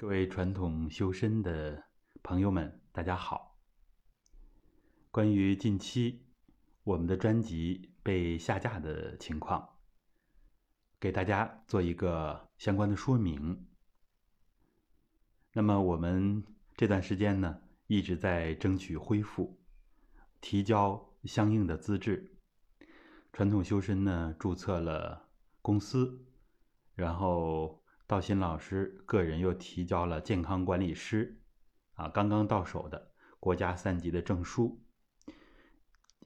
各位传统修身的朋友们，大家好。关于近期我们的专辑被下架的情况，给大家做一个相关的说明。那么我们这段时间呢，一直在争取恢复，提交相应的资质。传统修身呢，注册了公司，然后。道新老师个人又提交了健康管理师，啊，刚刚到手的国家三级的证书，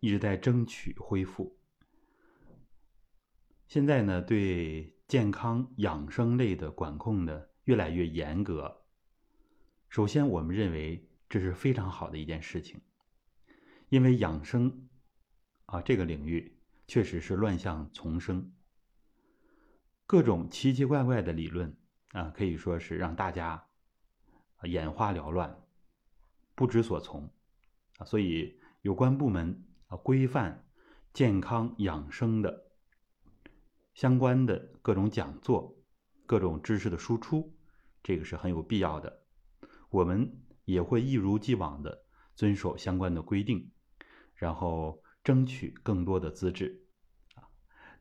一直在争取恢复。现在呢，对健康养生类的管控呢越来越严格。首先，我们认为这是非常好的一件事情，因为养生啊这个领域确实是乱象丛生。各种奇奇怪怪的理论啊，可以说是让大家眼花缭乱、不知所从啊。所以有关部门啊，规范健康养生的相关的各种讲座、各种知识的输出，这个是很有必要的。我们也会一如既往的遵守相关的规定，然后争取更多的资质。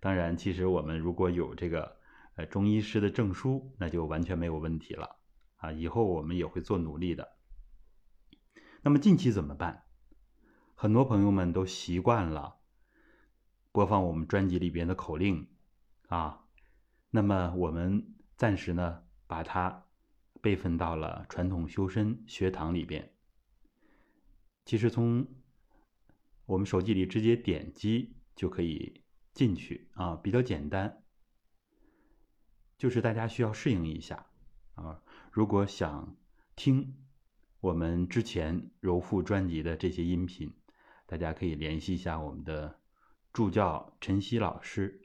当然，其实我们如果有这个呃中医师的证书，那就完全没有问题了啊！以后我们也会做努力的。那么近期怎么办？很多朋友们都习惯了播放我们专辑里边的口令啊，那么我们暂时呢把它备份到了传统修身学堂里边。其实从我们手机里直接点击就可以。进去啊，比较简单，就是大家需要适应一下啊。如果想听我们之前柔复专辑的这些音频，大家可以联系一下我们的助教陈曦老师，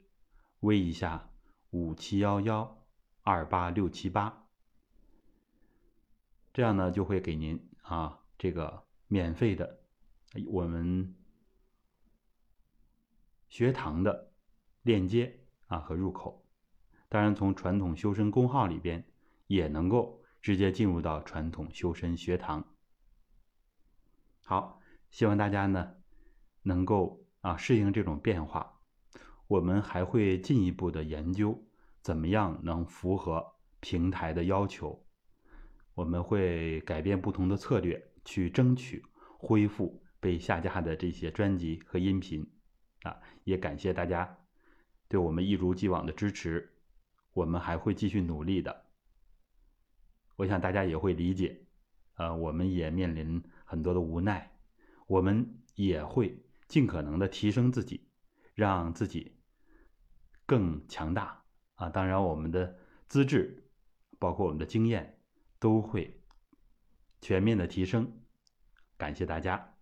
微一下五七幺幺二八六七八，这样呢就会给您啊这个免费的我们。学堂的链接啊和入口，当然从传统修身公号里边也能够直接进入到传统修身学堂。好，希望大家呢能够啊适应这种变化。我们还会进一步的研究怎么样能符合平台的要求。我们会改变不同的策略，去争取恢复被下架的这些专辑和音频。啊，也感谢大家对我们一如既往的支持，我们还会继续努力的。我想大家也会理解，呃，我们也面临很多的无奈，我们也会尽可能的提升自己，让自己更强大啊！当然，我们的资质，包括我们的经验，都会全面的提升。感谢大家。